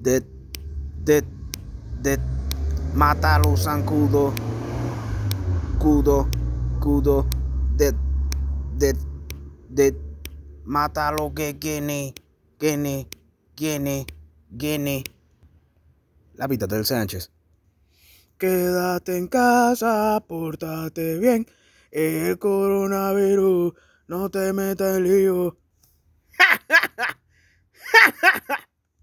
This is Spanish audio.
de, de, de, mátalo, zancudo, cudo, cudo, de, de, de, mátalo, que gene, gene, gene, gene. La vida del Sánchez. Quédate en casa, pórtate bien. El coronavirus no te meta en lío.